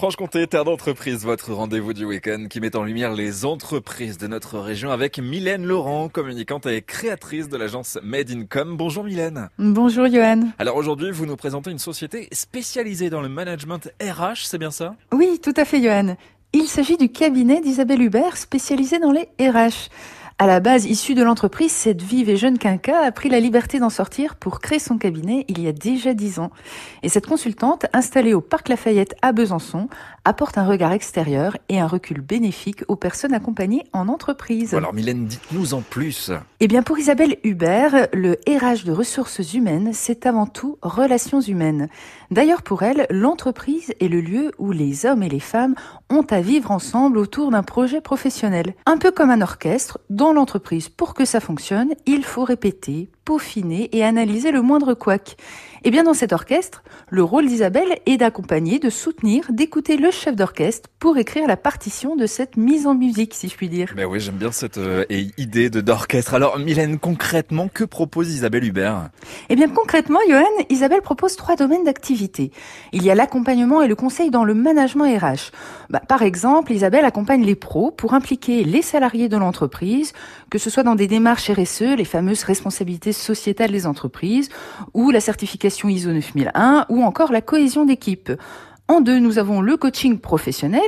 Franche-Comté, terre d'entreprise, votre rendez-vous du week-end qui met en lumière les entreprises de notre région avec Mylène Laurent, communicante et créatrice de l'agence Made in Com. Bonjour Mylène. Bonjour Johan. Alors aujourd'hui, vous nous présentez une société spécialisée dans le management RH, c'est bien ça? Oui, tout à fait Johan. Il s'agit du cabinet d'Isabelle Hubert spécialisé dans les RH. À la base, issue de l'entreprise, cette vive et jeune quinca a pris la liberté d'en sortir pour créer son cabinet il y a déjà dix ans. Et cette consultante, installée au Parc Lafayette à Besançon, apporte un regard extérieur et un recul bénéfique aux personnes accompagnées en entreprise. Alors Mylène, dites-nous en plus. Eh bien, pour Isabelle Hubert, le RH de ressources humaines, c'est avant tout relations humaines. D'ailleurs, pour elle, l'entreprise est le lieu où les hommes et les femmes ont à vivre ensemble autour d'un projet professionnel. Un peu comme un orchestre, l'entreprise, pour que ça fonctionne, il faut répéter, peaufiner et analyser le moindre couac. Et bien dans cet orchestre, le rôle d'Isabelle est d'accompagner, de soutenir, d'écouter le chef d'orchestre pour écrire la partition de cette mise en musique, si je puis dire. Ben oui, j'aime bien cette euh, idée de d'orchestre. Alors Mylène, concrètement, que propose Isabelle Hubert? Eh bien concrètement, Johan, Isabelle propose trois domaines d'activité. Il y a l'accompagnement et le conseil dans le management RH. Bah, par exemple, Isabelle accompagne les pros pour impliquer les salariés de l'entreprise, que ce soit dans des démarches RSE, les fameuses responsabilités sociétales des entreprises, ou la certification ISO 9001 ou encore la cohésion d'équipe. En deux, nous avons le coaching professionnel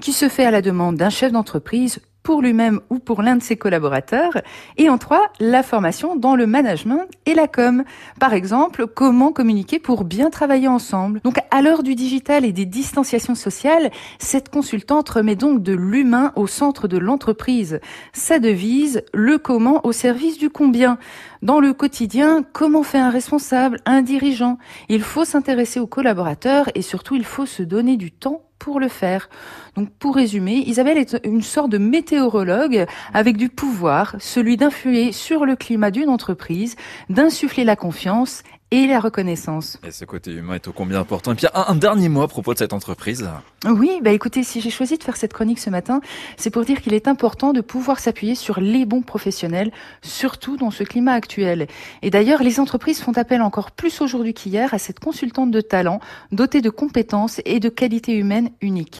qui se fait à la demande d'un chef d'entreprise pour lui-même ou pour l'un de ses collaborateurs. Et en trois, la formation dans le management et la com. Par exemple, comment communiquer pour bien travailler ensemble. Donc, à l'heure du digital et des distanciations sociales, cette consultante remet donc de l'humain au centre de l'entreprise. Sa devise, le comment au service du combien. Dans le quotidien, comment fait un responsable, un dirigeant Il faut s'intéresser aux collaborateurs et surtout, il faut se donner du temps pour le faire. Donc pour résumer, Isabelle est une sorte de météorologue avec du pouvoir, celui d'influer sur le climat d'une entreprise, d'insuffler la confiance et la reconnaissance. Et ce côté humain est au combien important. Et puis un, un dernier mot à propos de cette entreprise. Oui, bah écoutez, si j'ai choisi de faire cette chronique ce matin, c'est pour dire qu'il est important de pouvoir s'appuyer sur les bons professionnels, surtout dans ce climat actuel. Et d'ailleurs, les entreprises font appel encore plus aujourd'hui qu'hier à cette consultante de talent, dotée de compétences et de qualités humaines uniques.